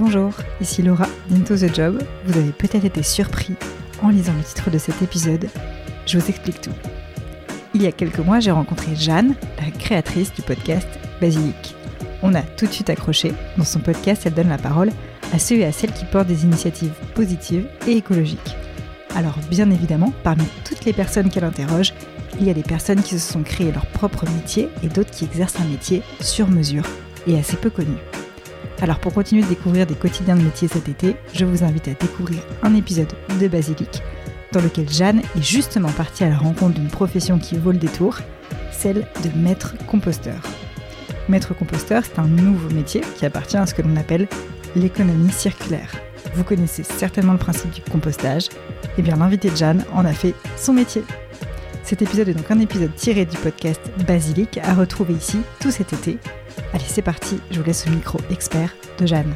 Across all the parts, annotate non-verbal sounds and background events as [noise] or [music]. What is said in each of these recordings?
Bonjour, ici Laura d'Into the Job. Vous avez peut-être été surpris en lisant le titre de cet épisode. Je vous explique tout. Il y a quelques mois, j'ai rencontré Jeanne, la créatrice du podcast Basilic. On a tout de suite accroché. Dans son podcast, elle donne la parole à ceux et à celles qui portent des initiatives positives et écologiques. Alors bien évidemment, parmi toutes les personnes qu'elle interroge, il y a des personnes qui se sont créées leur propre métier et d'autres qui exercent un métier sur mesure et assez peu connu. Alors pour continuer de découvrir des quotidiens de métier cet été, je vous invite à découvrir un épisode de Basilic dans lequel Jeanne est justement partie à la rencontre d'une profession qui vaut le détour, celle de maître composteur. Maître composteur, c'est un nouveau métier qui appartient à ce que l'on appelle l'économie circulaire. Vous connaissez certainement le principe du compostage, et eh bien l'invité de Jeanne en a fait son métier. Cet épisode est donc un épisode tiré du podcast Basilic à retrouver ici tout cet été Allez, c'est parti, je vous laisse au micro expert de Jeanne.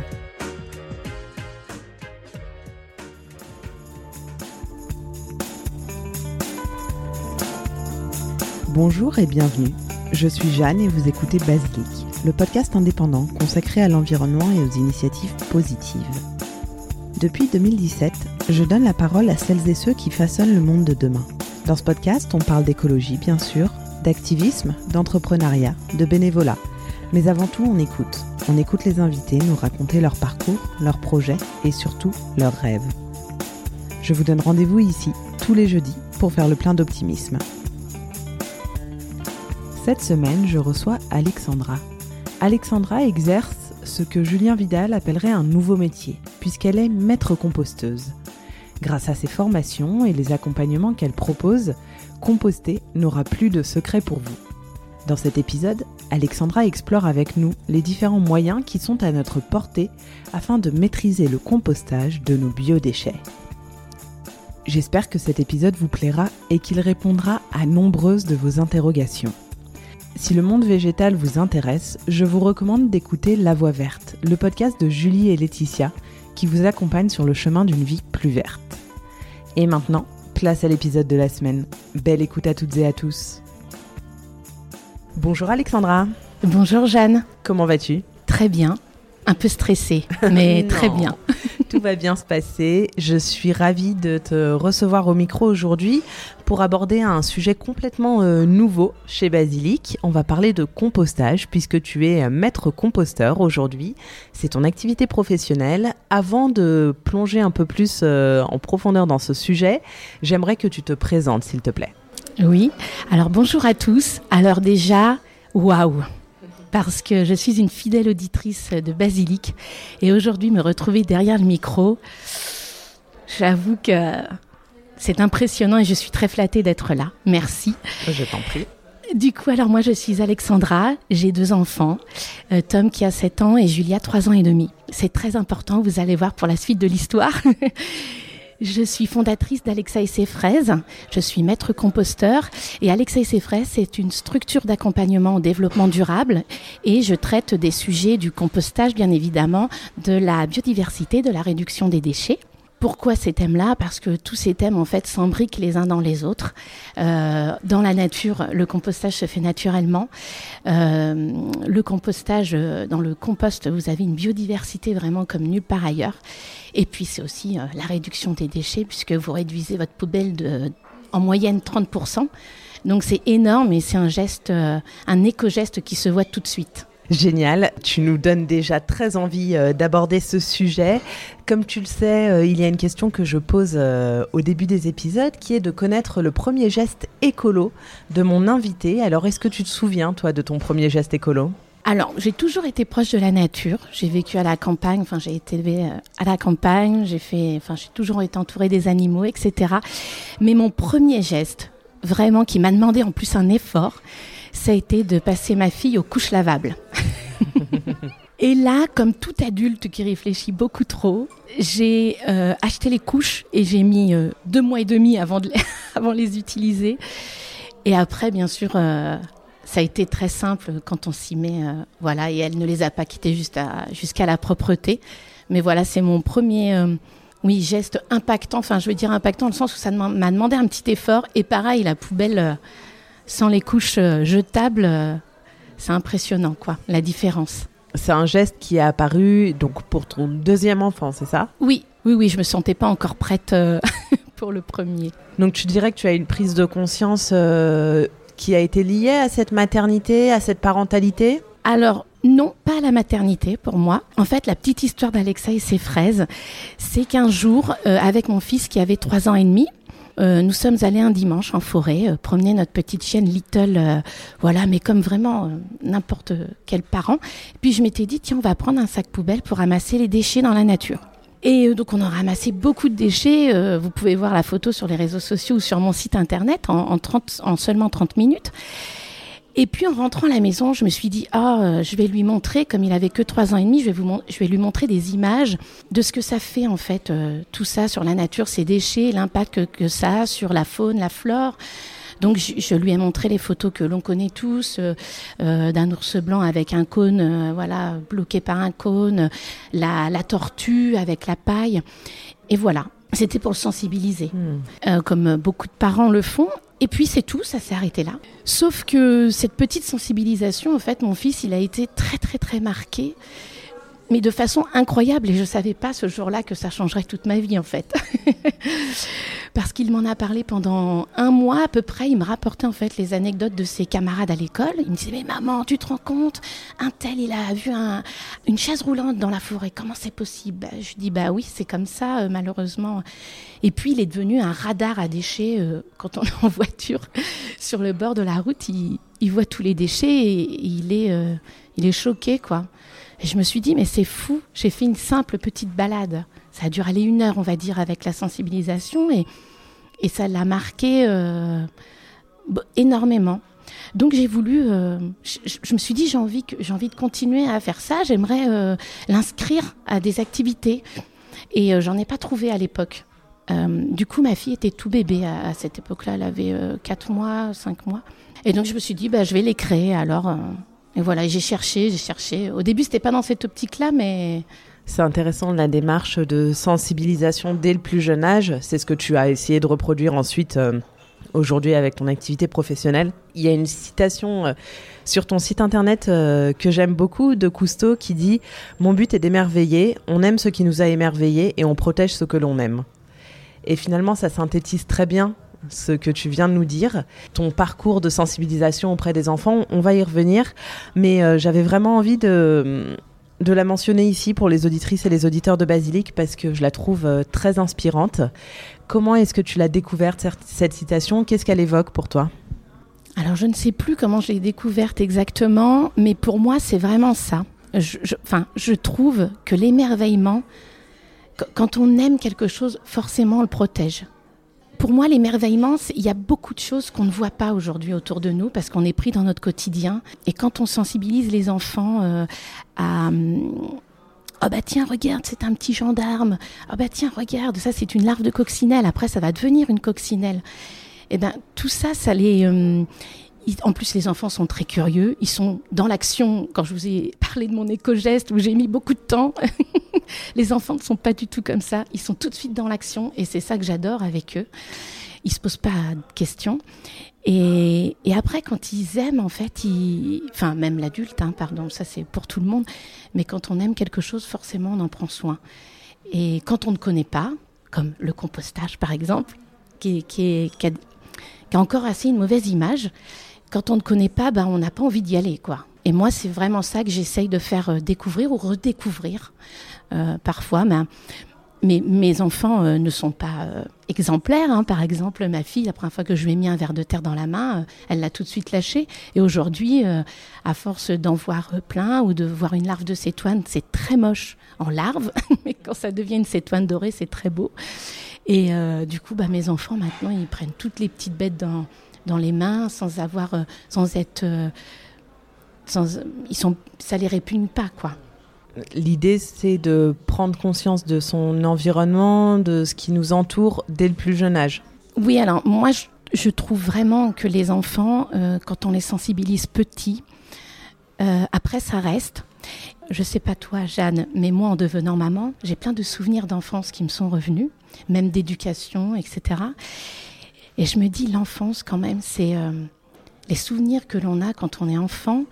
Bonjour et bienvenue. Je suis Jeanne et vous écoutez Basilic, le podcast indépendant consacré à l'environnement et aux initiatives positives. Depuis 2017, je donne la parole à celles et ceux qui façonnent le monde de demain. Dans ce podcast, on parle d'écologie, bien sûr, d'activisme, d'entrepreneuriat, de bénévolat mais avant tout, on écoute. On écoute les invités nous raconter leur parcours, leurs projets et surtout leurs rêves. Je vous donne rendez-vous ici tous les jeudis pour faire le plein d'optimisme. Cette semaine, je reçois Alexandra. Alexandra exerce ce que Julien Vidal appellerait un nouveau métier, puisqu'elle est maître composteuse. Grâce à ses formations et les accompagnements qu'elle propose, composter n'aura plus de secret pour vous. Dans cet épisode, Alexandra explore avec nous les différents moyens qui sont à notre portée afin de maîtriser le compostage de nos biodéchets. J'espère que cet épisode vous plaira et qu'il répondra à nombreuses de vos interrogations. Si le monde végétal vous intéresse, je vous recommande d'écouter La Voix verte, le podcast de Julie et Laetitia qui vous accompagne sur le chemin d'une vie plus verte. Et maintenant, place à l'épisode de la semaine. Belle écoute à toutes et à tous. Bonjour Alexandra. Bonjour Jeanne. Comment vas-tu? Très bien. Un peu stressée, mais [laughs] très bien. [laughs] Tout va bien se passer. Je suis ravie de te recevoir au micro aujourd'hui pour aborder un sujet complètement euh, nouveau chez Basilic. On va parler de compostage puisque tu es maître composteur aujourd'hui. C'est ton activité professionnelle. Avant de plonger un peu plus euh, en profondeur dans ce sujet, j'aimerais que tu te présentes s'il te plaît. Oui. Alors bonjour à tous. Alors déjà, waouh parce que je suis une fidèle auditrice de Basilic et aujourd'hui me retrouver derrière le micro, j'avoue que c'est impressionnant et je suis très flattée d'être là. Merci. Je t'en prie. Du coup, alors moi je suis Alexandra, j'ai deux enfants, euh, Tom qui a 7 ans et Julia 3 ans et demi. C'est très important, vous allez voir pour la suite de l'histoire. [laughs] Je suis fondatrice d'Alexa et ses fraises. Je suis maître composteur. Et Alexa et ses fraises, c'est une structure d'accompagnement au développement durable. Et je traite des sujets du compostage, bien évidemment, de la biodiversité, de la réduction des déchets. Pourquoi ces thèmes-là? Parce que tous ces thèmes, en fait, s'embriquent les uns dans les autres. Euh, dans la nature, le compostage se fait naturellement. Euh, le compostage, euh, dans le compost, vous avez une biodiversité vraiment comme nulle part ailleurs. Et puis, c'est aussi la réduction des déchets, puisque vous réduisez votre poubelle de, en moyenne 30%. Donc, c'est énorme et c'est un geste, un éco-geste qui se voit tout de suite. Génial, tu nous donnes déjà très envie euh, d'aborder ce sujet. Comme tu le sais, euh, il y a une question que je pose euh, au début des épisodes qui est de connaître le premier geste écolo de mon invité. Alors est-ce que tu te souviens, toi, de ton premier geste écolo? Alors, j'ai toujours été proche de la nature. J'ai vécu à la campagne, enfin, j'ai été élevée à la campagne, j'ai fait, enfin, j'ai toujours été entourée des animaux, etc. Mais mon premier geste, vraiment, qui m'a demandé en plus un effort, ça a été de passer ma fille aux couches lavables. [laughs] Et là, comme tout adulte qui réfléchit beaucoup trop, j'ai euh, acheté les couches et j'ai mis euh, deux mois et demi avant de les, [laughs] utiliser. Et après, bien sûr, euh, ça a été très simple quand on s'y met. voilà, et elle ne les a pas quittées jusqu'à la propreté. Mais voilà, c'est mon premier oui, geste impactant. Enfin, je veux dire impactant dans le sens où ça m'a demandé un petit effort. Et pareil, la poubelle sans les couches jetables, c'est impressionnant, quoi, la différence. c'est un geste qui est apparu donc pour ton deuxième enfant, c'est ça? Oui, oui, oui, je me sentais pas encore prête euh, [laughs] pour le premier. Donc tu dirais que tu as une prise de conscience euh, qui a été liée à cette maternité, à cette parentalité? Alors non, pas à la maternité pour moi. En fait, la petite histoire d'Alexa et ses fraises, c'est qu'un jour, euh, avec mon fils qui avait trois ans et demi, euh, nous sommes allés un dimanche en forêt euh, promener notre petite chienne Little, euh, voilà, mais comme vraiment n'importe quel parent. puis je m'étais dit, tiens, on va prendre un sac poubelle pour ramasser les déchets dans la nature. Et donc on a ramassé beaucoup de déchets. vous pouvez voir la photo sur les réseaux sociaux ou sur mon site internet en, en seulement 30 minutes. Et puis en rentrant à la maison, je me suis dit ah, euh, je vais lui montrer, comme il avait que trois ans et demi, je vais vous, je vais lui montrer des images de ce que ça fait en fait euh, tout ça sur la nature, ces déchets, l'impact que, ça a sur la faune, la flore. Donc je, lui ai montré les photos que l'on connaît tous euh, d'un ours blanc avec un cône, voilà, bloqué par un cône, la, la tortue avec la paille, et voilà. C'était pour le sensibiliser, hmm. comme beaucoup de parents le font. Et puis c'est tout, ça s'est arrêté là. Sauf que cette petite sensibilisation, en fait, mon fils, il a été très très très marqué mais de façon incroyable. Et je ne savais pas ce jour-là que ça changerait toute ma vie, en fait. [laughs] Parce qu'il m'en a parlé pendant un mois à peu près. Il me rapportait en fait les anecdotes de ses camarades à l'école. Il me disait Mais maman, tu te rends compte? Un tel, il a vu une chaise roulante dans la forêt. Comment c'est possible? Bah, Je dis Bah oui, c'est comme ça, euh, malheureusement. Et puis, il est devenu un radar à déchets. Euh, quand on est en [laughs] voiture sur le bord de la route, il, voit tous les déchets et, il, est, euh, il est choqué, quoi. Et je me suis dit, mais c'est fou, j'ai fait une simple petite balade. Ça a dû aller une heure, on va dire, avec la sensibilisation, et, et ça l'a marqué euh, énormément. Donc j'ai voulu, euh, je, me suis dit, j'ai envie, j'ai envie de continuer à faire ça, j'aimerais euh, l'inscrire à des activités. Et j'en ai pas trouvé à l'époque. du coup, ma fille était tout bébé à, cette époque-là, elle avait 4 mois, 5 mois. Et donc je me suis dit, bah, je vais les créer alors et voilà, j'ai cherché, j'ai cherché. Au début, c'était pas dans cette optique-là, mais c'est intéressant la démarche de sensibilisation dès le plus jeune âge. C'est ce que tu as essayé de reproduire ensuite euh, aujourd'hui avec ton activité professionnelle. Il y a une citation euh, sur ton site internet euh, que j'aime beaucoup de Cousteau qui dit Mon but est d'émerveiller, on aime ce qui nous a émerveillés et on protège ce que l'on aime. Et finalement, ça synthétise très bien ce que tu viens de nous dire, ton parcours de sensibilisation auprès des enfants, on va y revenir, mais euh, j'avais vraiment envie de, de la mentionner ici pour les auditrices et les auditeurs de Basilique parce que je la trouve euh, très inspirante. Comment est-ce que tu l'as découverte, cette citation? Qu'est-ce qu'elle évoque pour toi? Alors je ne sais plus comment je l'ai découverte exactement, mais pour moi c'est vraiment ça. Je, je trouve que l'émerveillement, quand on aime quelque chose, forcément on le protège pour moi, l'émerveillement, il y a beaucoup de choses qu'on ne voit pas aujourd'hui autour de nous parce qu'on est pris dans notre quotidien. Et quand on sensibilise les enfants euh, à Oh bah tiens, regarde, c'est un petit gendarme. Oh bah tiens, regarde, ça c'est une larve de coccinelle. Après, ça va devenir une coccinelle. Et eh ben tout ça, ça les, euh, en plus, les enfants sont très curieux. Ils sont dans l'action. Quand je vous ai [laughs] parlé de mon éco-geste où j'ai mis beaucoup de temps, [laughs] les enfants ne sont pas du tout comme ça. Ils sont tout de suite dans l'action et c'est ça que j'adore avec eux. Ils se posent pas de questions. Et, après, quand ils aiment, en fait, enfin, même l'adulte, hein, pardon, ça c'est pour tout le monde, mais quand on aime quelque chose, forcément, on en prend soin. Et quand on ne connaît pas, comme le compostage par exemple, qui a encore assez une mauvaise image, quand on ne connaît pas, ben, on n'a pas envie d'y aller, quoi. Et moi, c'est vraiment ça que j'essaye de faire euh, découvrir ou redécouvrir euh, parfois. Ben, mes enfants euh, ne sont pas exemplaires. Hein. Par exemple, ma fille, la première fois que je lui ai mis un verre de terre dans la main, elle l'a tout de suite lâché. Et aujourd'hui, à force d'en voir plein ou de voir une larve de cétoine, c'est très moche en larve. [laughs] mais quand ça devient une cétoine dorée, c'est très beau. Et du coup, bah, mes enfants, maintenant, ils prennent toutes les petites bêtes dans dans les mains sans avoir, euh, sans être, euh, sans, ils sont, ça les répugne pas quoi. L'idée, c'est de prendre conscience de son environnement, de ce qui nous entoure dès le plus jeune âge. Oui, alors moi, je, trouve vraiment que les enfants, euh, quand on les sensibilise petits, après, ça reste. Je sais pas toi, Jeanne, mais moi, en devenant maman, j'ai plein de souvenirs d'enfance qui me sont revenus, même d'éducation, etc. Et je me dis, l'enfance, quand même, c'est euh, les souvenirs que l'on a quand on est enfant.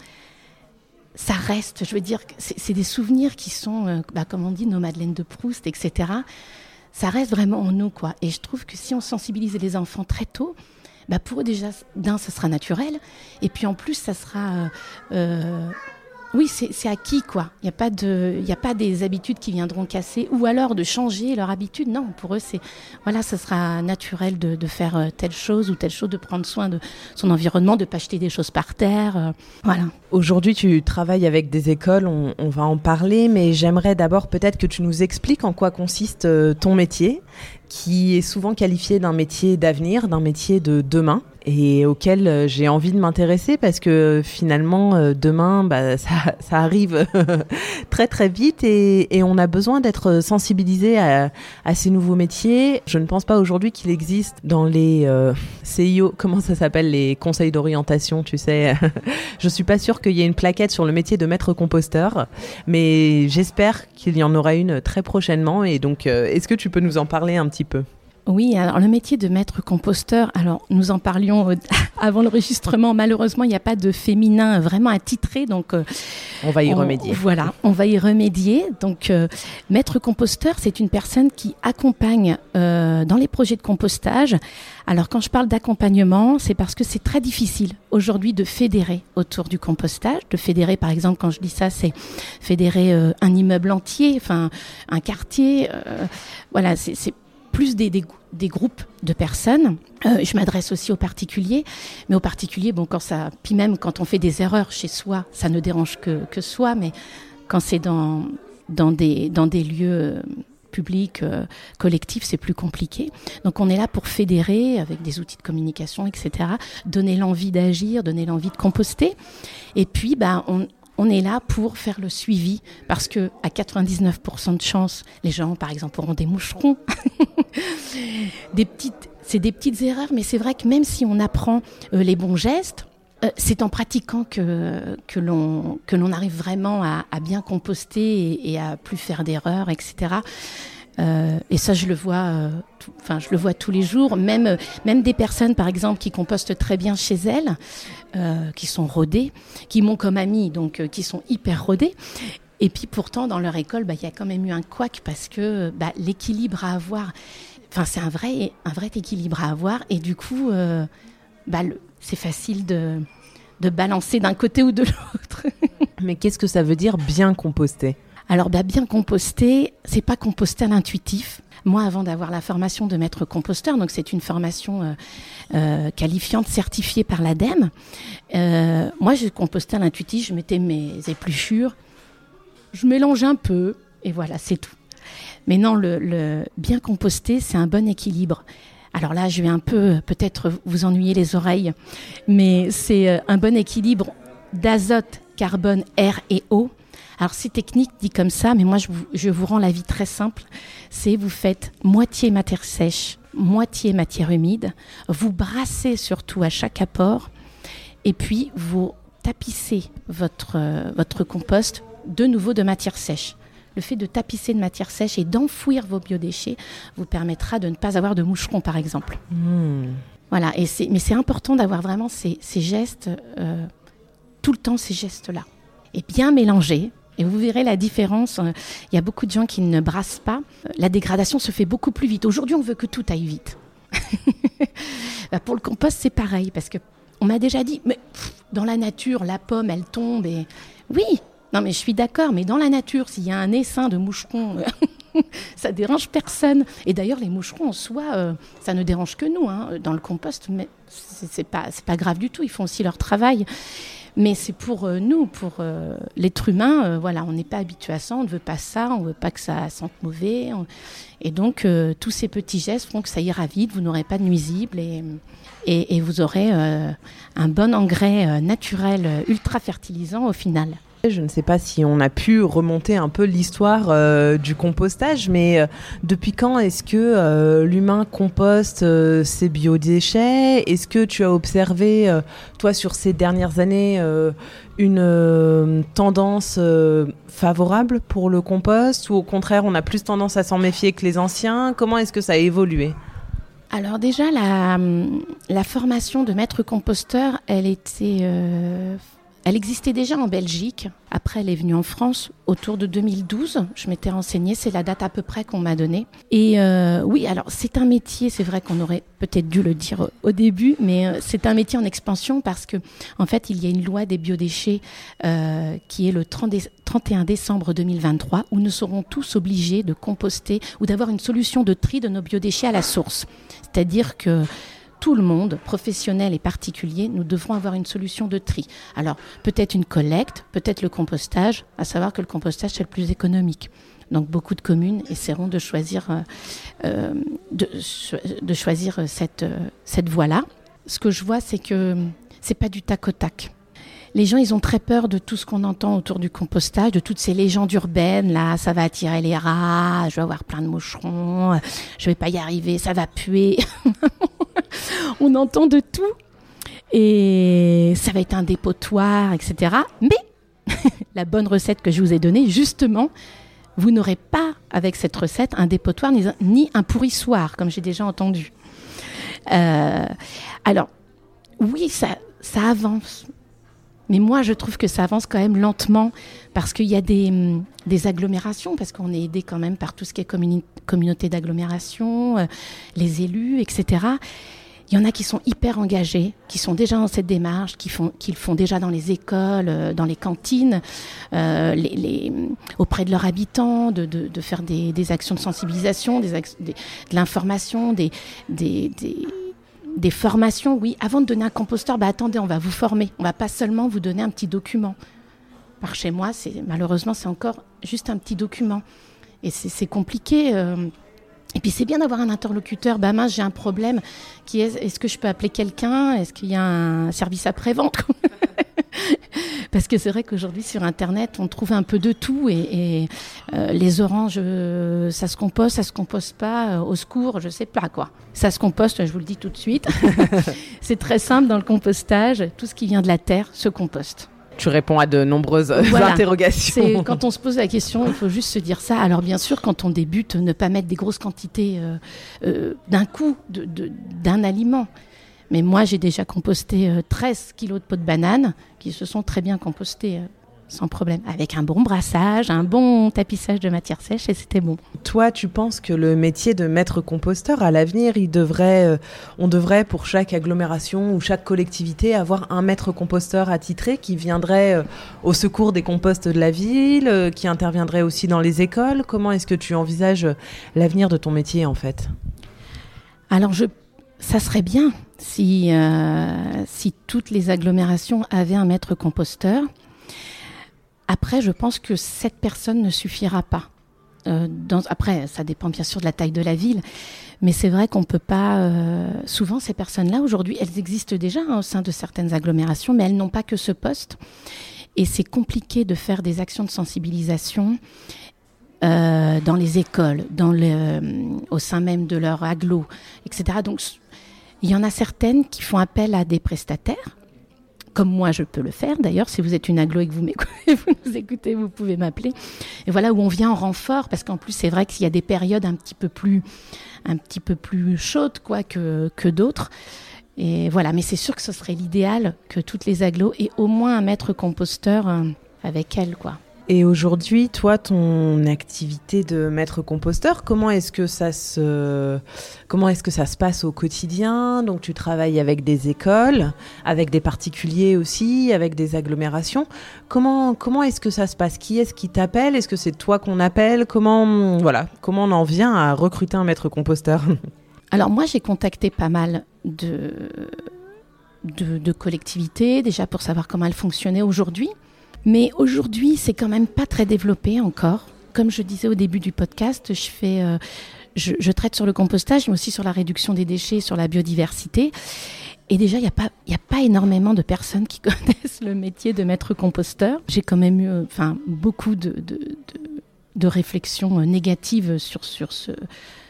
ça reste, je veux dire, c'est des souvenirs qui sont, bah, comme on dit, nos Madeleines de Proust, etc. Ça reste vraiment en nous, quoi. Et je trouve que si on sensibilise les enfants très tôt, bah pour eux déjà, d'un, ça sera naturel, et puis en plus, ça sera oui, c'est acquis, quoi. Il n'y a, pas a pas des habitudes qui viendront casser, ou alors de changer leur habitude. Non, pour eux, c'est. Voilà, ça sera naturel de, faire euh, telle chose ou telle chose, de prendre soin de son environnement, de ne pas jeter des choses par terre. Euh, voilà. Aujourd'hui, tu travailles avec des écoles, on, on va en parler, mais j'aimerais d'abord peut-être que tu nous expliques en quoi consiste euh, ton métier, qui est souvent qualifié d'un métier d'avenir, d'un métier de demain et auquel euh, j'ai envie de m'intéresser parce que finalement euh, demain bah, [laughs] ça, arrive [laughs] très très vite et, on a besoin d'être sensibilisé à, ces nouveaux métiers. Je ne pense pas aujourd'hui qu'il existe dans les euh, CIO, [laughs] comment ça s'appelle, les conseils d'orientation, tu sais. Je suis pas sûre qu'il y ait une plaquette sur le métier de maître composteur, mais j'espère qu'il y en aura une très prochainement et donc est-ce que tu peux nous en parler un petit peu oui, alors le métier de maître composteur, alors nous en parlions euh, [laughs] avant l'enregistrement, malheureusement il n'y a pas de féminin vraiment attitré, donc euh, on va y remédier. Voilà, on va y remédier. Donc euh, maître composteur, c'est une personne qui accompagne dans les projets de compostage. Alors quand je parle d'accompagnement, c'est parce que c'est très difficile aujourd'hui de fédérer autour du compostage, de fédérer par exemple quand je dis ça, c'est fédérer un immeuble entier, enfin un quartier. voilà, c'est plus des, groupes de personnes. Euh, je m'adresse aussi aux particuliers, mais aux particuliers, bon, quand ça, puis même quand on fait des erreurs chez soi, ça ne dérange que, que soi, mais quand c'est dans, dans, des, dans des lieux euh, publics, euh, collectifs, c'est plus compliqué. Donc on est là pour fédérer avec des outils de communication, etc., donner l'envie d'agir, donner l'envie de composter. Et puis, bah, on, on est là pour faire le suivi parce que à 99% de chance, les gens, par exemple, auront des moucherons, [laughs] des petites, c'est des petites erreurs, mais c'est vrai que même si on apprend euh, les bons gestes, euh, c'est en pratiquant que, que l'on arrive vraiment à, bien composter et, et, à plus faire d'erreurs, etc. Euh, et ça, je le vois, euh, enfin, je le vois tous les jours. Même, euh, même des personnes, par exemple, qui compostent très bien chez elles, qui sont rodées, qui m'ont comme amie, donc qui sont hyper rodées. Et puis pourtant, dans leur école, bah, il y a quand même eu un couac parce que bah, l'équilibre à avoir, enfin, c'est un vrai, un vrai équilibre à avoir. Et du coup, bah, c'est facile de, de balancer d'un côté ou de [laughs] l'autre. Mais qu'est-ce que ça veut dire bien composter? Alors bah, bien composter, c'est pas composter à l'intuitif. Moi, avant d'avoir la formation de maître composteur, donc c'est une formation euh, euh, qualifiante certifiée par l'ADEME, euh, moi je compostais à l'intuitif, je mettais mes épluchures, je mélange un peu, et voilà, c'est tout. Mais non, le, bien composter, c'est un bon équilibre. Alors là, je vais un peu peut-être vous ennuyer les oreilles, mais c'est un bon équilibre d'azote, carbone, air et eau alors c'est technique dit comme ça, mais moi je vous, je vous rends la vie très simple. C'est vous faites moitié matière sèche, moitié matière humide, vous brassez surtout à chaque apport, et puis vous tapissez votre, euh, votre compost de nouveau de matière sèche. Le fait de tapisser de matière sèche et d'enfouir vos biodéchets vous permettra de ne pas avoir de moucherons, par exemple. Hmm. Voilà, et mais c'est important d'avoir vraiment ces, ces gestes, euh, tout le temps ces gestes-là. Et bien mélanger, et vous verrez la différence. Euh, il y a beaucoup de gens qui ne brassent pas. La dégradation se fait beaucoup plus vite. Aujourd'hui, on veut que tout aille vite. [laughs] Bah, pour le compost, c'est pareil parce que on m'a déjà dit, mais dans la nature, la pomme, elle tombe et oui. Non, mais je suis d'accord, mais dans la nature, s'il y a un essaim de moucherons, [laughs] ça dérange personne. Et d'ailleurs, les moucherons en soi, euh, ça ne dérange que nous. Hein, dans le compost, mais c'est pas, pas grave du tout. Ils font aussi leur travail. Mais c'est pour euh, nous, pour euh, l'être humain, euh, voilà, on n'est pas habitué à ça, on ne veut pas ça, on ne veut pas que ça sente mauvais. Et donc, tous ces petits gestes font que ça ira vite, vous n'aurez pas de nuisibles et, vous aurez un bon engrais naturel ultra fertilisant au final. Je ne sais pas si on a pu remonter un peu l'histoire euh, du compostage, mais euh, depuis quand est-ce que euh, l'humain composte ses biodéchets? Est-ce que tu as observé, toi, sur ces dernières années, une tendance favorable pour le compost? Ou au contraire, on a plus tendance à s'en méfier que les anciens? Comment est-ce que ça a évolué? Alors déjà, la, la, formation de maître composteur, elle était Elle existait déjà en Belgique. Après, elle est venue en France autour de 2012. Je m'étais renseignée, c'est la date à peu près qu'on m'a donnée. Et euh, oui, alors c'est un métier, c'est vrai qu'on aurait peut-être dû le dire au début, mais euh, c'est un métier en expansion parce que, en fait, il y a une loi des biodéchets euh, qui est le 31 décembre 2023 où nous serons tous obligés de composter ou d'avoir une solution de tri de nos biodéchets à la source. C'est-à-dire que tout le monde, professionnel et particulier, nous devrons avoir une solution de tri. Alors, peut-être une collecte, peut-être le compostage, à savoir que le compostage, c'est le plus économique. Donc, beaucoup de communes essaieront de choisir, euh, euh, de, choisir cette, euh, cette voie-là. Ce que je vois, c'est que c'est pas du tac au tac. Les gens, ils ont très peur de tout ce qu'on entend autour du compostage, de toutes ces légendes urbaines. Là, ça va attirer les rats, je vais avoir plein de moucherons, je vais pas y arriver, ça va puer. [laughs] on entend de tout. Et ça va être un dépotoir, etc. Mais [laughs] la bonne recette que je vous ai donnée, justement, vous n'aurez pas avec cette recette un dépotoir ni, un pourrissoir, comme j'ai déjà entendu. Euh, alors, oui, ça, ça avance. Mais moi, je trouve que ça avance quand même lentement parce qu'il y a des, des agglomérations, parce qu'on est aidé quand même par tout ce qui est communauté d'agglomération, euh, les élus, etc. Il y en a qui sont hyper engagés, qui sont déjà dans cette démarche, qui font, qui le font déjà dans les écoles, euh, dans les cantines, euh, les, auprès de leurs habitants, de, de, de faire des, des, actions de sensibilisation, des, de l'information, des, des, des, formations. Oui, avant de donner un composteur, bah attendez, on va vous former. On va pas seulement vous donner un petit document. Par chez moi, c'est malheureusement c'est encore juste un petit document, et c'est compliqué. Euh, et puis c'est bien d'avoir un interlocuteur. Bah mince, j'ai un problème. Qui est Est-ce que je peux appeler quelqu'un? Est-ce qu'il y a un service après-vente? [laughs] Parce que c'est vrai qu'aujourd'hui sur Internet, on trouve un peu de tout et, euh, les oranges, euh, ça se composte, ça se composte pas. Euh, au secours, je sais pas quoi. Ça se composte, je vous le dis tout de suite. [laughs] c'est très simple dans le compostage. Tout ce qui vient de la terre se composte tu réponds à de nombreuses [laughs] interrogations. Quand on se pose la question, il faut juste se dire ça. Alors bien sûr, quand on débute, ne pas mettre des grosses quantités euh, euh, d'un coup d'un aliment. Mais moi, j'ai déjà composté 13 euh, kilos de peau de banane qui se sont très bien compostés sans problème, avec un bon brassage, un bon tapissage de matière sèche et c'était bon. Toi, tu penses que le métier de maître composteur, à l'avenir, il devrait, euh, on devrait pour chaque agglomération ou chaque collectivité avoir un maître composteur attitré qui viendrait euh, au secours des composts de la ville, euh, qui interviendrait aussi dans les écoles? Comment est-ce que tu envisages l'avenir de ton métier en fait? Alors je ça serait bien si, si toutes les agglomérations avaient un maître composteur. Après, je pense que cette personne ne suffira pas. Euh, après, ça dépend bien sûr de la taille de la ville, mais c'est vrai qu'on peut pas. Euh, souvent, ces personnes-là aujourd'hui, elles existent déjà hein, au sein de certaines agglomérations, mais elles n'ont pas que ce poste. Et c'est compliqué de faire des actions de sensibilisation euh, dans les écoles, dans le, au sein même de leur aglo, etc. Donc, il y en a certaines qui font appel à des prestataires comme moi je peux le faire. D'ailleurs, si vous êtes une aglo et que [laughs] vous, nous écoutez, vous pouvez m'appeler. Et voilà où on vient en renfort, parce qu'en plus c'est vrai qu'il y a des périodes un petit peu plus, un petit peu plus chaudes quoi que, que d'autres. Et voilà, mais c'est sûr que ce serait l'idéal que toutes les aglos aient au moins un maître composteur euh, avec elles, quoi. Et aujourd'hui, toi, ton activité de maître composteur, comment est-ce que ça se, comment est-ce que ça se passe au quotidien? Donc, tu travailles avec des écoles, avec des particuliers aussi, avec des agglomérations. Comment, comment est-ce que ça se passe? Qui est-ce qui t'appelle? Est-ce que c'est toi qu'on appelle? Comment, voilà, comment on en vient à recruter un maître composteur? Alors moi, j'ai contacté pas mal de, de, de collectivités déjà pour savoir comment elles fonctionnaient aujourd'hui. Mais aujourd'hui, c'est quand même pas très développé encore. Comme je disais au début du podcast, je fais, euh, je, traite sur le compostage, mais aussi sur la réduction des déchets, sur la biodiversité. Et déjà, il n'y a, pas, a pas énormément de personnes qui [laughs] connaissent le métier de maître composteur. J'ai quand même eu euh, enfin, beaucoup de, de, de, réflexions euh, négatives sur, sur, ce,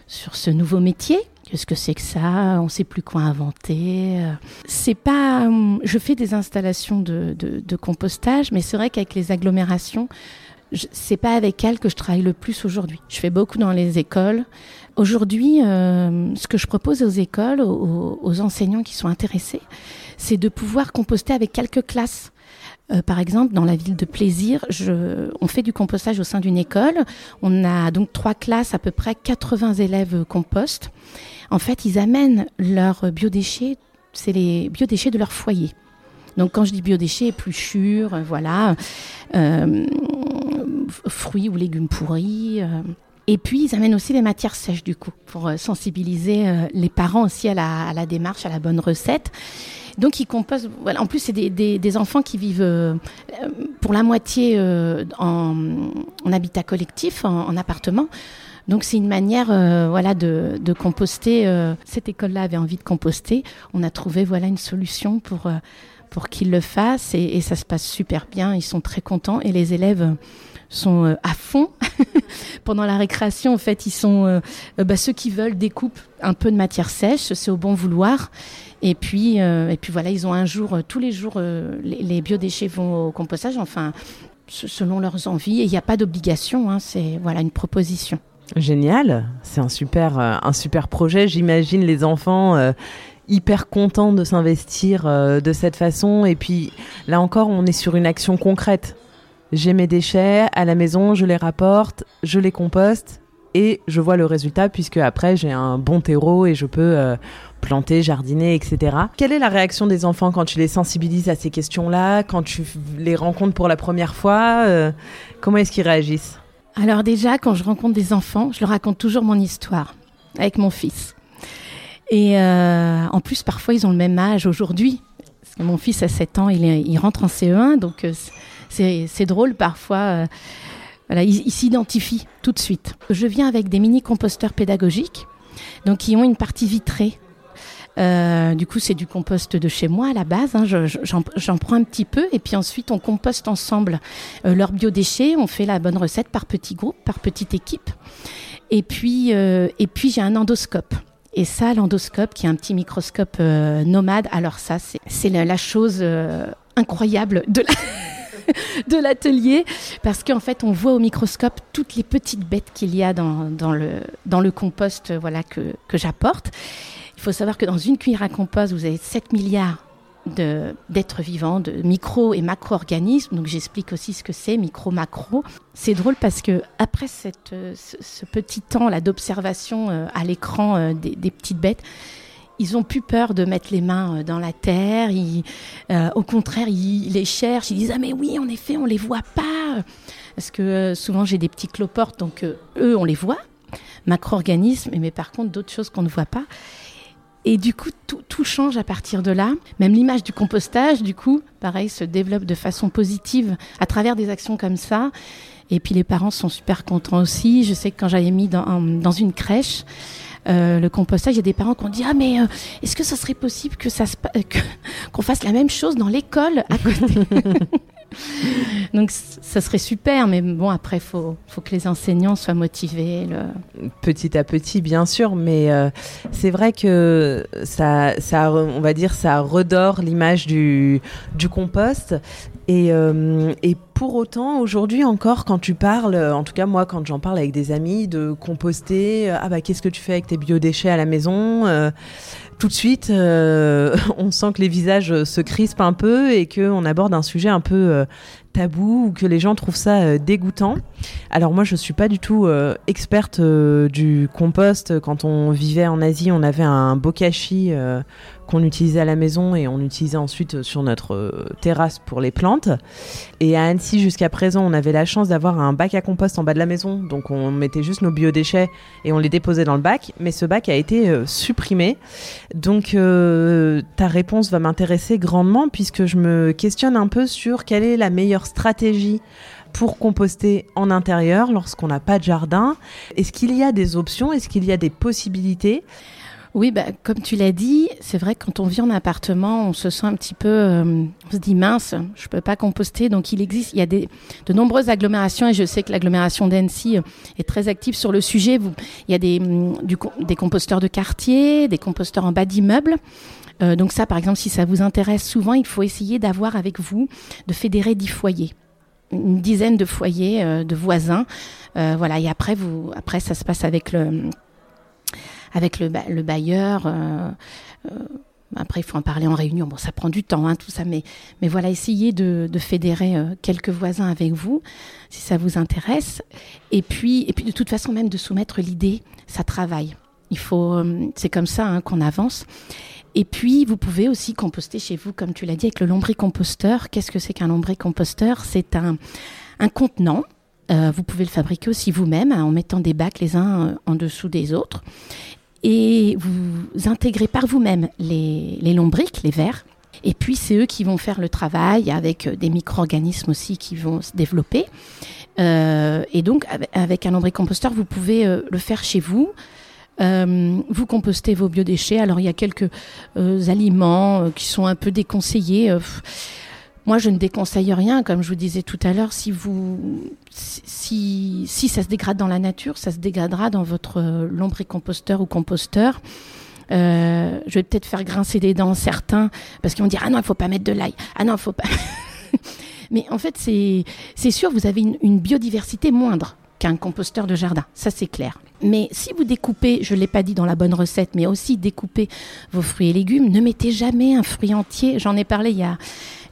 sur ce nouveau métier. Qu'est-ce que c'est que ça On sait plus quoi inventer. C'est pas. Hum, je fais des installations de, de, compostage, mais c'est vrai qu'avec les agglomérations, c'est pas avec elles que je travaille le plus aujourd'hui. Je fais beaucoup dans les écoles. Aujourd'hui, euh, ce que je propose aux écoles, aux, enseignants qui sont intéressés, c'est de pouvoir composter avec quelques classes. Euh, par exemple, dans la ville de Plaisir, on fait du compostage au sein d'une école. On a donc trois classes, à peu près 80 élèves compostent. En fait, ils amènent leurs biodéchets, c'est les biodéchets de leur foyer. Donc quand je dis biodéchets, épluchures, euh, voilà, euh, fruits ou légumes pourris. Euh. Et puis, ils amènent aussi des matières sèches, du coup, pour sensibiliser les parents aussi à la, démarche, à la bonne recette. Donc, ils composent. En plus, c'est des, enfants qui vivent pour la moitié en, habitat collectif, en, appartement. Donc c'est une manière voilà de, composter. cette école-là avait envie de composter. On a trouvé voilà une solution pour pour qu'ils le fassent et, ça se passe super bien. Ils sont très contents et les élèves sont euh, à fond. [laughs] Pendant la récréation, en fait, ils sont euh, bah, ceux qui veulent découpent un peu de matière sèche, c'est au bon vouloir. Et puis, euh, et puis voilà, ils ont un jour, tous les jours, les, biodéchets vont au compostage, enfin, selon leurs envies. Et il n'y a pas d'obligation, hein, c'est voilà une proposition. Génial, c'est un super, un super projet. J'imagine les enfants hyper content de s'investir euh, de cette façon. Et puis là encore, on est sur une action concrète. J'ai mes déchets à la maison, je les rapporte, je les composte et je vois le résultat puisque après j'ai un bon terreau et je peux euh, planter, jardiner, etc. Quelle est la réaction des enfants quand tu les sensibilises à ces questions-là, quand tu les rencontres pour la première fois euh, Comment est-ce qu'ils réagissent? Alors déjà, quand je rencontre des enfants, je leur raconte toujours mon histoire avec mon fils. Et euh, en plus, parfois, ils ont le même âge aujourd'hui. mon fils a 7 ans, il, il rentre en CE1, donc euh, c'est drôle parfois. Voilà, il, s'identifie tout de suite. Je viens avec des mini-composteurs pédagogiques, donc qui ont une partie vitrée. Du coup, c'est du compost de chez moi à la base. Hein. J'en prends un petit peu et puis ensuite on composte ensemble leurs biodéchets. On fait la bonne recette par petits groupes, par petite équipe. Et puis, et puis j'ai un endoscope. Et ça, l'endoscope, qui est un petit microscope euh, nomade, alors ça, c'est la, chose euh, incroyable [laughs] de l'atelier parce qu'en fait on voit au microscope toutes les petites bêtes qu'il y a dans, le, dans le compost voilà, que j'apporte. Il faut savoir que dans une cuillère à compost, vous avez 7 milliards d'êtres vivants, de micro et macro-organismes. Donc j'explique aussi ce que c'est, micro-macro. C'est drôle parce que après ce, petit temps là d'observation euh, à l'écran euh, des, petites bêtes, ils ont plus peur de mettre les mains euh, dans la terre. au contraire, ils les cherchent. Ils disent ah mais oui, en effet, on les voit pas. Parce que souvent j'ai des petits cloportes, donc eux on les voit, macro-organismes, mais par contre d'autres choses qu'on ne voit pas. Et du coup, tout, change à partir de là. Même l'image du compostage, du coup, pareil, se développe de façon positive à travers des actions comme ça. Et puis les parents sont super contents aussi. Je sais que quand j'avais mis dans, une crèche, euh, le compostage, il y a des parents qui ont dit ah mais euh, est-ce que ça serait possible que ça qu'on fasse la même chose dans l'école à côté [laughs] [laughs] Donc ça serait super, mais bon, après, il faut, faut, que les enseignants soient motivés. Petit à petit, bien sûr, mais euh, c'est vrai que ça, ça, on va dire, ça redore l'image du, du compost. Et, euh, et pour autant, aujourd'hui encore, quand tu parles, en tout cas moi, quand j'en parle avec des amis, de composter, ah bah qu'est-ce que tu fais avec tes biodéchets à la maison euh, tout de suite, euh, [laughs] on sent que les visages se crispent un peu et qu'on aborde un sujet un peu euh, tabou ou que les gens trouvent ça euh, dégoûtant. Alors moi, je suis pas du tout experte du compost. Quand on vivait en Asie, on avait un bokashi qu'on utilisait à la maison et on utilisait ensuite sur notre euh, terrasse pour les plantes. Et à Annecy, jusqu'à présent, on avait la chance d'avoir un bac à compost en bas de la maison. Donc on mettait juste nos biodéchets et on les déposait dans le bac. Mais ce bac a été euh, supprimé. Donc euh, ta réponse va m'intéresser grandement puisque je me questionne un peu sur quelle est la meilleure stratégie pour composter en intérieur lorsqu'on n'a pas de jardin. Est-ce qu'il y a des options? Est-ce qu'il y a des possibilités? Oui, bah, comme tu l'as dit, c'est vrai que quand on vit en appartement, on se sent un petit peu, euh, on se dit mince, je peux pas composter. Donc il existe, il y a des, de nombreuses agglomérations et je sais que l'agglomération d'Annecy euh, est très active sur le sujet. il y a des, mm, des composteurs de quartier, des composteurs en bas d'immeubles. Euh, donc ça, par exemple, si ça vous intéresse souvent, il faut essayer d'avoir avec vous, de fédérer dix foyers. une dizaine de foyers de voisins. voilà, et après, vous, après, ça se passe avec le, avec le, le bailleur. Après, il faut en parler en réunion. Bon, ça prend du temps, hein, tout ça, mais, mais voilà, essayez de, de fédérer euh, quelques voisins avec vous, si ça vous intéresse. Et puis, et puis de toute façon, même de soumettre l'idée, ça travaille. Il faut, euh, c'est comme ça hein, qu'on avance. Et puis, vous pouvez aussi composter chez vous, comme tu l'as dit, avec le lombricomposteur. Qu'est-ce que c'est qu'un lombricomposteur? C'est un, un contenant. Euh, vous pouvez le fabriquer aussi vous-même hein, en mettant des bacs les uns en dessous des autres et vous intégrez par vous-même les, les lombriques, les vers. Et puis c'est eux qui vont faire le travail avec euh, des micro-organismes aussi qui vont se développer. Euh, et donc avec un lombricomposteur, vous pouvez euh, le faire chez vous. Euh, vous compostez vos biodéchets. Alors il y a quelques euh, aliments qui sont un peu déconseillés. Moi, je ne déconseille rien, comme je vous disais tout à l'heure. Si vous, si, si ça se dégrade dans la nature, ça se dégradera dans votre lombricomposteur ou composteur. Euh, je vais peut-être faire grincer des dents certains parce qu'ils vont dire ah non il faut pas mettre de l'ail ah non il faut pas [laughs] mais en fait c'est c'est sûr vous avez une biodiversité moindre qu'un composteur de jardin ça c'est clair mais si vous découpez, je ne l'ai pas dit dans la bonne recette, mais aussi découpez vos fruits et légumes, ne mettez jamais un fruit entier. J'en ai parlé il y a,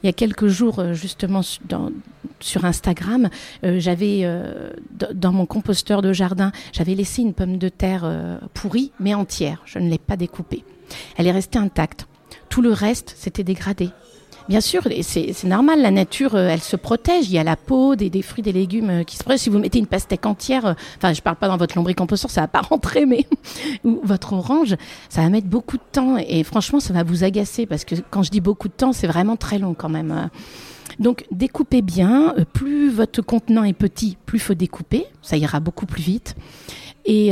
il y a quelques jours euh, justement sur Instagram. Euh, j'avais euh, dans mon composteur de jardin, j'avais laissé une pomme de terre pourrie, mais entière. Je ne l'ai pas découpée. Elle est restée intacte. Tout le reste s'était dégradé. Bien sûr, c'est normal, la nature, euh, elle se protège. Il y a la peau, des, fruits, des légumes euh, qui se protègent. Si vous mettez une pastèque entière, euh, enfin, je parle pas dans votre lombricomposteur, ça va pas [laughs] rentrer, mais ou votre orange, ça va mettre beaucoup de temps. Et franchement, ça va vous agacer parce que quand je dis beaucoup de temps, c'est vraiment très long quand même. Donc découpez bien. Plus votre contenant est petit, plus faut découper. Ça ira beaucoup plus vite. Et,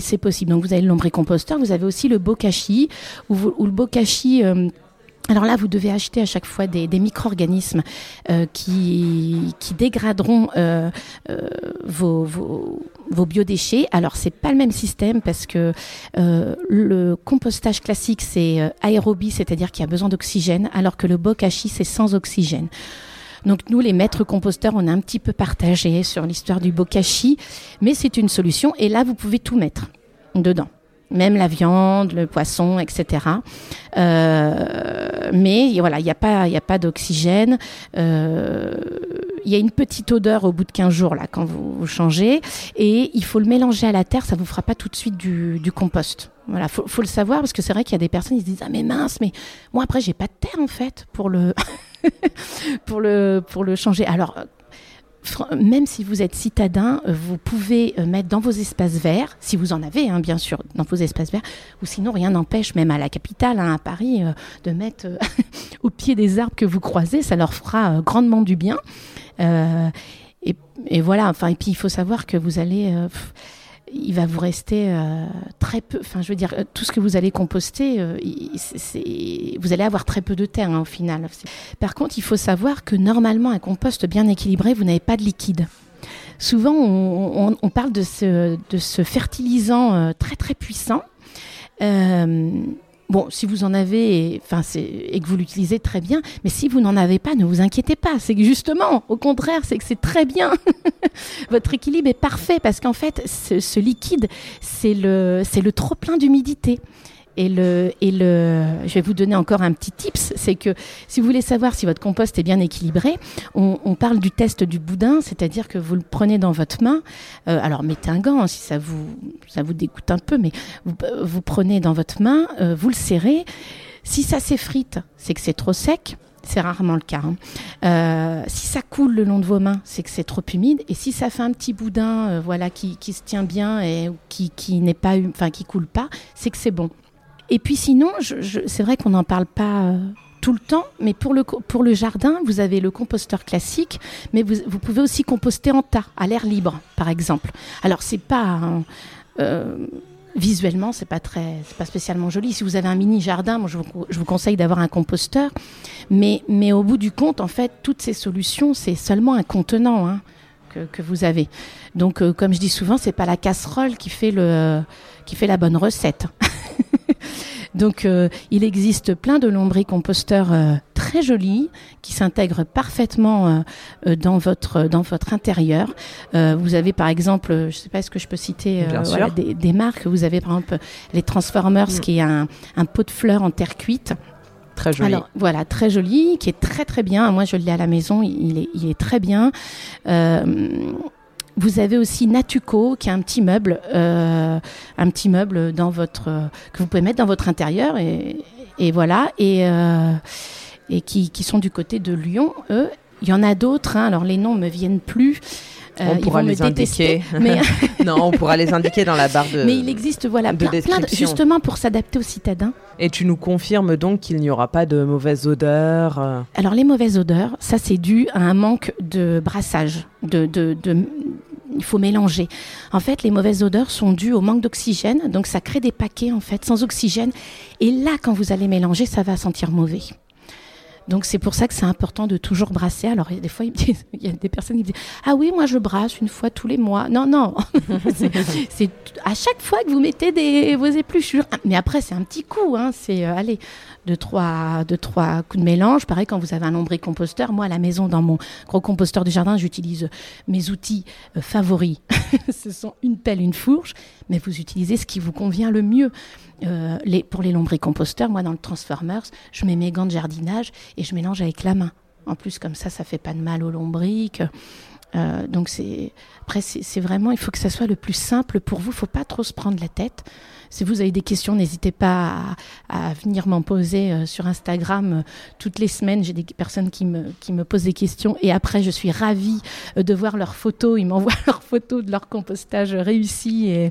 c'est possible. Donc vous avez le lombricomposteur, vous avez aussi le bokashi, ou, ou le bokashi. Alors là, vous devez acheter à chaque fois des, des micro-organismes euh, qui, qui dégraderont euh, euh, vos, vos, vos, biodéchets. Alors c'est pas le même système parce que euh, le compostage classique c'est euh, aérobie, c'est-à-dire qu'il y a besoin d'oxygène, alors que le bokashi c'est sans oxygène. Donc nous, les maîtres composteurs, on a un petit peu partagé sur l'histoire du bokashi, mais c'est une solution. Et là, vous pouvez tout mettre dedans même la viande, le poisson, etc. Euh, mais voilà, il n'y a pas, il a pas d'oxygène. Euh, il y a une petite odeur au bout de 15 jours là quand vous, changez, et il faut le mélanger à la terre. Ça vous fera pas tout de suite du, du compost. Voilà, faut, faut le savoir parce que c'est vrai qu'il y a des personnes qui se disent ah mais mince, mais moi après j'ai pas de terre en fait pour le [laughs] pour le pour le changer. Alors même si vous êtes citadin, euh, vous pouvez euh, mettre dans vos espaces verts, si vous en avez, hein, bien sûr, dans vos espaces verts, ou sinon rien n'empêche, même à la capitale, hein, à Paris, euh, de mettre [laughs] au pied des arbres que vous croisez, ça leur fera grandement du bien. Et, et, voilà, enfin, et puis il faut savoir que vous allez il va vous rester euh, très peu, enfin je veux dire, tout ce que vous allez composter, euh, vous allez avoir très peu de terre hein, au final. Par contre, il faut savoir que normalement, un compost bien équilibré, vous n'avez pas de liquide. Souvent, on, parle de ce, de ce fertilisant euh, très très puissant. Bon, si vous en avez, enfin, et que vous l'utilisez très bien, mais si vous n'en avez pas, ne vous inquiétez pas. C'est que justement, au contraire, c'est que c'est très bien. [laughs] Votre équilibre est parfait parce qu'en fait, ce, ce liquide, c'est le, c'est le trop plein d'humidité. Et je vais vous donner encore un petit tips, c'est que si vous voulez savoir si votre compost est bien équilibré, on, parle du test du boudin, c'est-à-dire que vous le prenez dans votre main. Euh, alors mettez un gant si ça vous, dégoûte un peu, mais vous, vous prenez dans votre main, euh, vous le serrez. Si ça s'effrite, c'est que c'est trop sec. C'est rarement le cas. Hein. Euh, si ça coule le long de vos mains, c'est que c'est trop humide. Et si ça fait un petit boudin, voilà, qui, qui, se tient bien et qui, qui n'est pas, enfin, qui coule pas, c'est que c'est bon. Et puis sinon, je, je, c'est vrai qu'on n'en parle pas euh, tout le temps, mais pour le, pour le jardin, vous avez le composteur classique, mais vous, vous pouvez aussi composter en tas, à l'air libre, par exemple. Alors, c'est pas. Euh, visuellement, c'est pas très, c'est pas spécialement joli. Si vous avez un mini jardin, moi, je vous, je vous conseille d'avoir un composteur. Mais, mais au bout du compte, en fait, toutes ces solutions, c'est seulement un contenant hein, que, que vous avez. Donc, euh, comme je dis souvent, c'est pas la casserole qui fait le, qui fait la bonne recette. [laughs] Donc, euh, il existe plein de lombricomposteurs euh, très très joli qui s'intègre parfaitement dans votre dans votre intérieur. vous avez par exemple, je ne sais pas est-ce que je peux citer des, marques. Vous avez par exemple les Transformers mm. qui est un, un pot de fleurs en terre cuite. Très joli. Alors voilà, très joli, qui est très très bien. Moi, je l'ai à la maison, il est, il est très bien. Euh, vous avez aussi Natuco, qui est un petit meuble, euh, un petit meuble dans votre que vous pouvez mettre dans votre intérieur et, et voilà et euh, et qui, qui, sont du côté de Lyon. Eux, il y en a d'autres. Hein, alors les noms me viennent plus. Euh, on pourra les indiquer. [laughs] Mais... [laughs] non, on pourra les indiquer dans la barre de Mais il existe voilà, plein, plein justement pour s'adapter aux citadins. Et tu nous confirmes donc qu'il n'y aura pas de mauvaises odeurs euh Alors les mauvaises odeurs, ça c'est dû à un manque de brassage, de, de, de il faut mélanger. En fait, les mauvaises odeurs sont dues au manque d'oxygène, donc ça crée des paquets en fait sans oxygène. Et là, quand vous allez mélanger, ça va sentir mauvais. Donc c'est pour ça que c'est important de toujours brasser. Alors des fois, [laughs] il y a des personnes qui disent Ah oui, moi je brasse une fois tous les mois. Non, non. [laughs] c'est à chaque fois que vous mettez vos épluchures. Mais après, c'est un petit coup. Hein. C'est, euh, allez, deux trois, deux, trois coups de mélange. Pareil, quand vous avez un lombricomposteur. Moi, à la maison, dans mon gros composteur du jardin, j'utilise mes outils euh, favoris. [laughs] Ce sont une pelle, une fourche. Mais vous utilisez ce qui vous convient le mieux. Euh, les, pour les lombricomposteurs, moi dans le Transformers, je mets mes gants de jardinage et je mélange avec la main. En plus, comme ça, ça fait pas de mal aux lombriques. Euh, donc c'est après c'est vraiment il faut que ça soit le plus simple pour vous. Faut pas trop se prendre la tête. Si vous avez des questions, n'hésitez pas à, venir m'en poser euh, sur Instagram. Toutes les semaines, j'ai des personnes qui me, qui me posent des questions et après, je suis ravie de voir leurs photos. Ils m'envoient [laughs] leurs photos de leur compostage réussi et,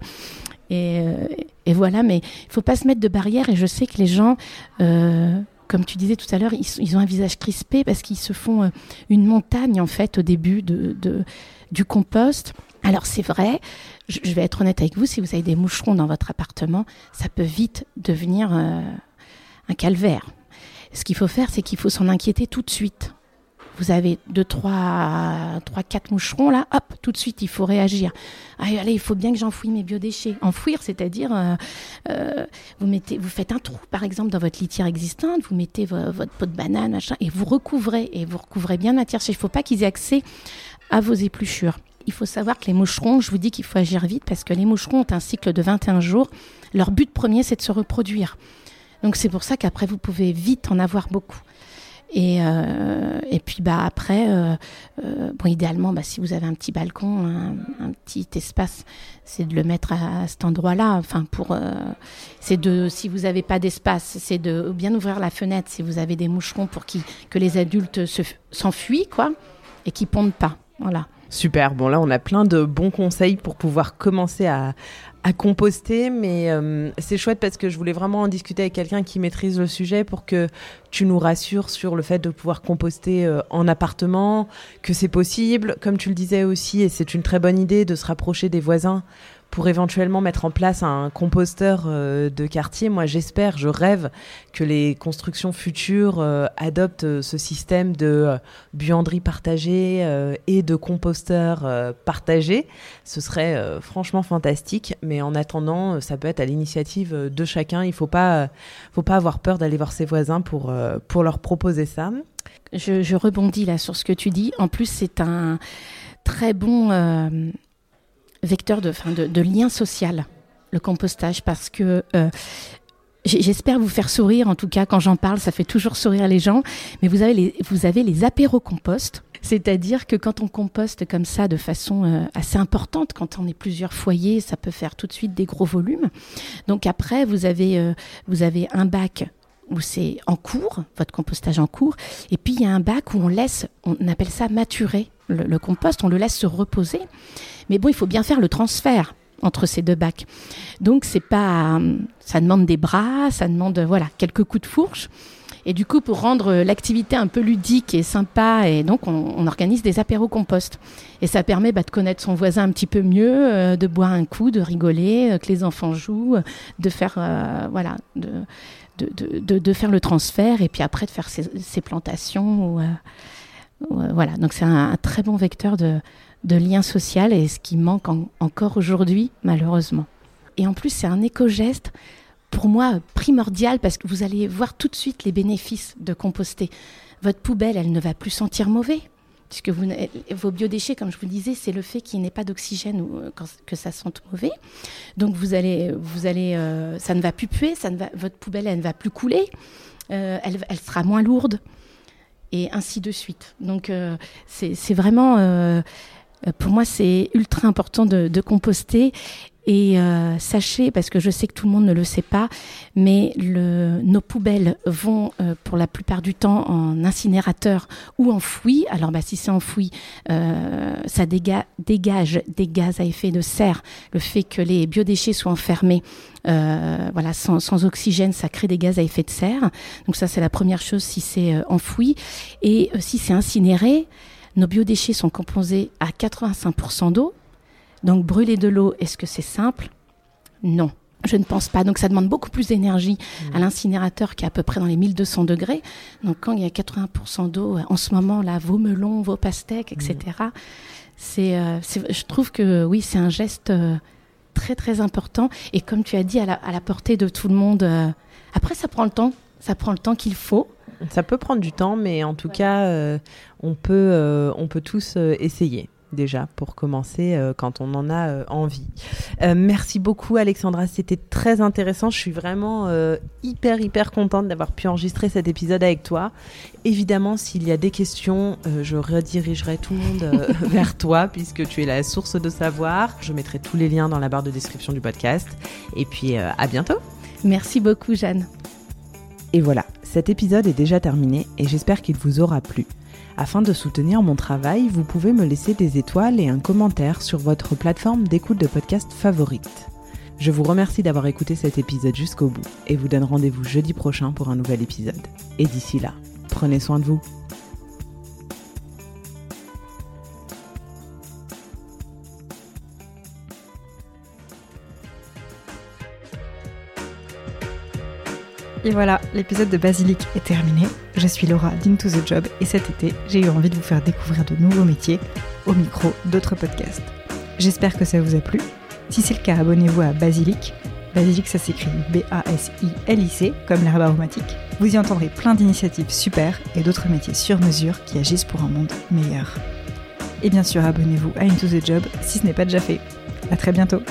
euh, et, voilà, mais il faut pas se mettre de barrière. Et je sais que les gens, euh, comme tu disais tout à l'heure, ils, ont un visage crispé parce qu'ils se font euh, une montagne en fait au début du compost. Alors c'est vrai, je, vais être honnête avec vous, si vous avez des moucherons dans votre appartement, ça peut vite devenir un calvaire. Ce qu'il faut faire, c'est qu'il faut s'en inquiéter tout de suite vous avez deux, trois, trois, quatre moucherons là, hop, tout de suite, il faut réagir. allez, il faut bien que j'enfouille mes biodéchets. Enfouir, c'est-à-dire, euh, euh, vous mettez, vous faites un trou, par exemple, dans votre litière existante, vous mettez votre pot de banane, machin, et vous recouvrez, et vous recouvrez bien la matière. Il ne faut pas qu'ils aient accès à vos épluchures. Il faut savoir que les moucherons, je vous dis qu'il faut agir vite parce que les moucherons ont un cycle de 21 jours. Leur but premier, c'est de se reproduire. Donc c'est pour ça qu'après, vous pouvez vite en avoir beaucoup. Et, euh, et puis bah après, euh, euh, bon idéalement, bah, si vous avez un petit balcon, un, petit espace, c'est de le mettre à, cet endroit-là. Enfin pour, c'est de, si vous n'avez pas d'espace, c'est de bien ouvrir la fenêtre si vous avez des moucherons pour qui, que les adultes s'enfuient quoi, et qui pondent pas. Voilà. Super, bon là on a plein de bons conseils pour pouvoir commencer à, à composter, mais euh, c'est chouette parce que je voulais vraiment en discuter avec quelqu'un qui maîtrise le sujet pour que tu nous rassures sur le fait de pouvoir composter euh, en appartement, que c'est possible, comme tu le disais aussi, et c'est une très bonne idée de se rapprocher des voisins pour éventuellement mettre en place un composteur euh, de quartier. Moi, j'espère, je rêve que les constructions futures euh, adoptent euh, ce système de buanderie partagée et de composteur partagé. Ce serait franchement fantastique. Mais en attendant, ça peut être à l'initiative de chacun. Il ne faut pas, faut pas avoir peur d'aller voir ses voisins pour, pour leur proposer ça. Je, je, rebondis là sur ce que tu dis. En plus, c'est un très bon vecteur de, lien social, le compostage, parce que euh, j'espère vous faire sourire, en tout cas quand j'en parle, ça fait toujours sourire les gens, mais vous avez les, vous avez les apéros compost. C'est-à-dire que quand on composte comme ça de façon euh, assez importante, quand on est plusieurs foyers, ça peut faire tout de suite des gros volumes. Donc après, vous avez, euh, vous avez un bac où c'est en cours, votre compostage en cours, et puis il y a un bac où on laisse, on appelle ça maturer le compost, on le laisse se reposer. Mais bon, il faut bien faire le transfert entre ces deux bacs. Donc c'est pas, ça demande des bras, ça demande voilà quelques coups de fourche. Et du coup, pour rendre l'activité un peu ludique et sympa, et donc on, organise des apéros compost. Et ça permet bah, de connaître son voisin un petit peu mieux, euh, de boire un coup, de rigoler, euh, que les enfants jouent, de faire euh, voilà, de de, de, de, faire le transfert et puis après de faire ses, plantations. Voilà, donc c'est un, très bon vecteur de, lien social et ce qui manque encore aujourd'hui, malheureusement. Et en plus, c'est un éco-geste pour moi primordial parce que vous allez voir tout de suite les bénéfices de composter. votre poubelle, elle ne va plus sentir mauvais puisque vos biodéchets, comme je vous le disais, c'est le fait qu'il n'y ait pas d'oxygène ou euh, que ça sente mauvais. Donc vous allez, vous allez, euh, ça ne va plus puer, ça ne va, votre poubelle, elle ne va plus couler, euh, elle, sera moins lourde, et ainsi de suite. Donc c'est vraiment, pour moi, c'est ultra important de, de composter. Et euh, sachez, parce que je sais que tout le monde ne le sait pas, mais le, nos poubelles vont euh, pour la plupart du temps en incinérateur ou enfoui. Alors bah, si c'est enfoui, euh, ça déga dégage des gaz à effet de serre. Le fait que les biodéchets soient enfermés, euh, voilà, sans, sans, oxygène, ça crée des gaz à effet de serre. Donc ça c'est la première chose si c'est euh, enfoui. Et si c'est incinéré, nos biodéchets sont composés à 85% d'eau. Donc brûler de l'eau, est-ce que c'est simple? Non. Je ne pense pas. Donc ça demande beaucoup plus d'énergie mmh. à l'incinérateur qui est à peu près dans les 1200 degrés. Donc quand il y a 80% d'eau, en ce moment là, vos melons, vos pastèques, etc. Mmh. Euh, je trouve que oui, c'est un geste euh, très très important. Et comme tu as dit, à la, à la portée de tout le monde. Euh, après, ça prend le temps. Ça prend le temps qu'il faut. Ça peut prendre du temps, mais en tout cas, on peut, on peut tous essayer déjà pour commencer euh, quand on en a euh, envie. Euh, merci beaucoup Alexandra, c'était très intéressant. Je suis vraiment hyper hyper contente d'avoir pu enregistrer cet épisode avec toi. Évidemment, s'il y a des questions, je redirigerai tout le monde [laughs] vers toi puisque tu es la source de savoir. Je mettrai tous les liens dans la barre de description du podcast. Et puis à bientôt. Merci beaucoup Jeanne. Et voilà, cet épisode est déjà terminé et j'espère qu'il vous aura plu. Afin de soutenir mon travail, vous pouvez me laisser des étoiles et un commentaire sur votre plateforme d'écoute de podcast favorite. Je vous remercie d'avoir écouté cet épisode jusqu'au bout et vous donne rendez-vous jeudi prochain pour un nouvel épisode. Et d'ici là, prenez soin de vous. Et voilà, l'épisode de Basilic est terminé. Je suis Laura d'Into the Job et cet été, j'ai eu envie de vous faire découvrir de nouveaux métiers au micro d'autres podcasts. J'espère que ça vous a plu. Si c'est le cas, abonnez-vous à Basilic. Basilic, ça s'écrit B-A-S-I-L-I-C, comme l'herbe aromatique. Vous y entendrez plein d'initiatives super et d'autres métiers sur mesure qui agissent pour un monde meilleur. Et bien sûr, abonnez-vous à Into the Job si ce n'est pas déjà fait. À très bientôt